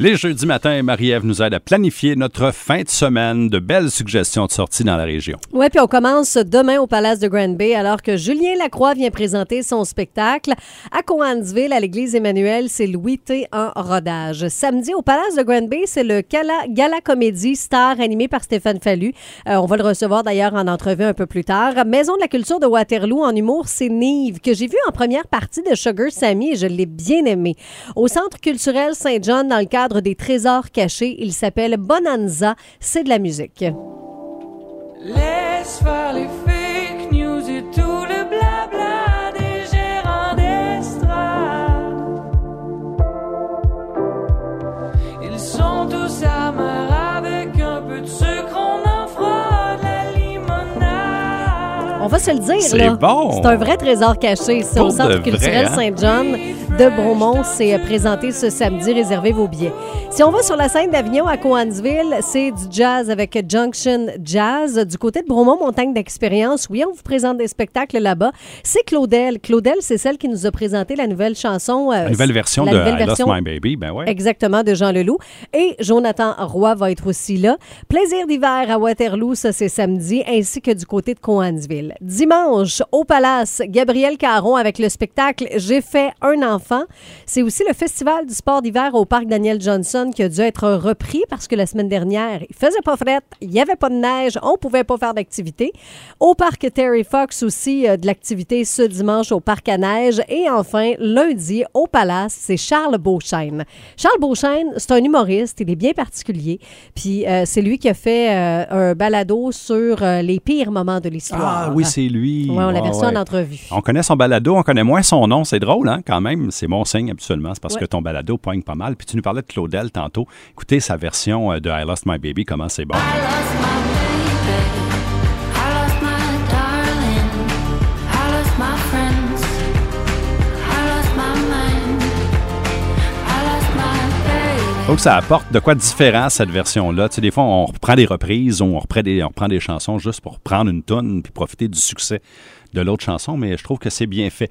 Les jeudis matins, Marie-Ève nous aide à planifier notre fin de semaine. De belles suggestions de sorties dans la région. Oui, puis on commence demain au Palace de Grand Bay alors que Julien Lacroix vient présenter son spectacle. À Coansville, à l'église Emmanuel, c'est Louis T en rodage. Samedi au Palace de Grand Bay, c'est le Gala, Comédie Star animé par Stéphane Fallu. Euh, on va le recevoir d'ailleurs en entrevue un peu plus tard. Maison de la culture de Waterloo en humour, c'est Nive que j'ai vu en première partie de Sugar Sammy et je l'ai bien aimé. Au Centre culturel Saint-John, dans le cadre des trésors cachés. Il s'appelle Bonanza. C'est de la musique. On va se le dire, C'est là. bon. C'est un vrai trésor caché. C'est au de Centre culturel hein? Saint-John de Bromont. C'est euh, présenté ce samedi. Réservez vos billets. Si on va sur la scène d'Avignon à Coansville, c'est du jazz avec Junction Jazz. Du côté de Bromont, montagne d'expérience. Oui, on vous présente des spectacles là-bas. C'est Claudel. Claudel, c'est celle qui nous a présenté la nouvelle chanson. euh, La nouvelle version la de nouvelle I Lost version My Baby, ben ouais. Exactement, de Jean Leloup. Et Jonathan Roy va être aussi là. Plaisir d'hiver à Waterloo, ça c'est samedi, ainsi que du côté de Coansville. Dimanche, au Palace, Gabriel Caron avec le spectacle J'ai fait un enfant. C'est aussi le festival du sport d'hiver au parc Daniel Johnson qui a dû être repris parce que la semaine dernière, il faisait pas fret, il y avait pas de neige, on pouvait pas faire d'activité. Au parc Terry Fox aussi, euh, de l'activité ce dimanche au parc à neige. Et enfin, lundi, au Palace, c'est Charles Beauchesne. Charles Beauchesne, c'est un humoriste, il est bien particulier. Puis euh, c'est lui qui a fait euh, un balado sur les pires moments de l'histoire. Ah c'est lui. On l'a versé ouais. en entrevue. On connaît son balado, on connaît moins son nom. C'est drôle, hein, quand même. C'est mon signe, habituellement. C'est parce Ouais. que ton balado poigne pas mal. Puis tu nous parlais de Claudel tantôt. Écoutez sa version euh, de I Lost My Baby, comment c'est bon. I lost my Donc, ça apporte de quoi différent, cette version-là. Tu sais, des fois, on reprend des reprises on reprend des, on reprend des chansons juste pour prendre une tonne puis profiter du succès de l'autre chanson, mais je trouve que c'est bien fait.